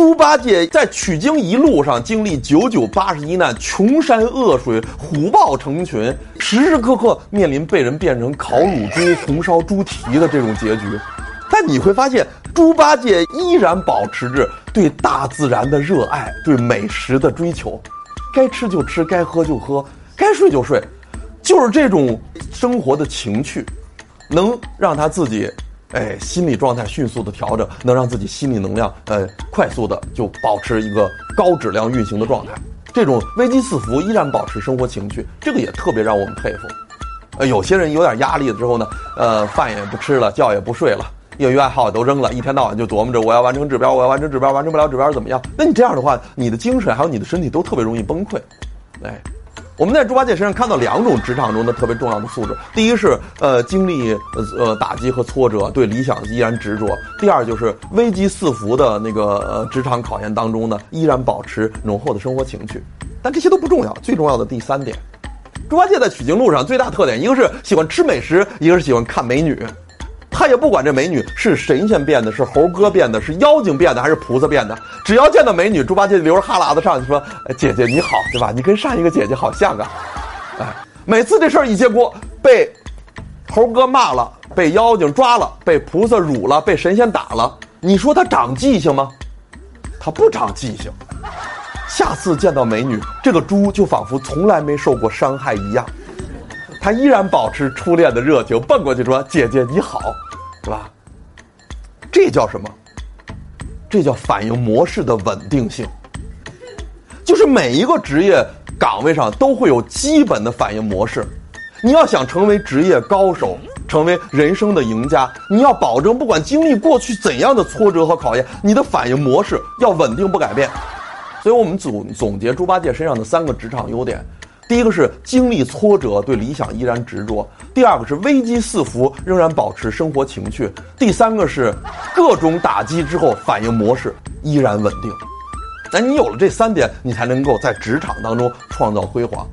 猪八戒在取经一路上经历九九八十一难，穷山恶水，虎豹成群，时时刻刻面临被人变成烤乳猪、红烧猪蹄的这种结局。但你会发现，猪八戒依然保持着对大自然的热爱，对美食的追求，该吃就吃，该喝就喝，该睡就睡，就是这种生活的情趣，能让他自己。哎，心理状态迅速的调整，能让自己心理能量呃快速的就保持一个高质量运行的状态。这种危机四伏，依然保持生活情趣，这个也特别让我们佩服。呃，有些人有点压力了之后呢，呃，饭也不吃了，觉也不睡了，业余爱好也都扔了，一天到晚就琢磨着我要完成指标，我要完成指标，完成不了指标怎么样？那你这样的话，你的精神还有你的身体都特别容易崩溃。哎。我们在猪八戒身上看到两种职场中的特别重要的素质：第一是呃经历呃打击和挫折，对理想依然执着；第二就是危机四伏的那个呃职场考验当中呢，依然保持浓厚的生活情趣。但这些都不重要，最重要的第三点，猪八戒在取经路上最大特点，一个是喜欢吃美食，一个是喜欢看美女。他也不管这美女是神仙变的，是猴哥变的，是妖精变的，还是菩萨变的。只要见到美女，猪八戒流着哈喇子上去说：“姐姐你好，对吧？你跟上一个姐姐好像啊。”哎，每次这事儿一结果，被猴哥骂了，被妖精抓了，被菩萨辱了，被神仙打了，你说他长记性吗？他不长记性。下次见到美女，这个猪就仿佛从来没受过伤害一样，他依然保持初恋的热情，奔过去说：“姐姐你好。”是吧？这叫什么？这叫反应模式的稳定性。就是每一个职业岗位上都会有基本的反应模式。你要想成为职业高手，成为人生的赢家，你要保证不管经历过去怎样的挫折和考验，你的反应模式要稳定不改变。所以我们总总结猪八戒身上的三个职场优点。第一个是经历挫折，对理想依然执着；第二个是危机四伏，仍然保持生活情趣；第三个是各种打击之后反应模式依然稳定。那你有了这三点，你才能够在职场当中创造辉煌。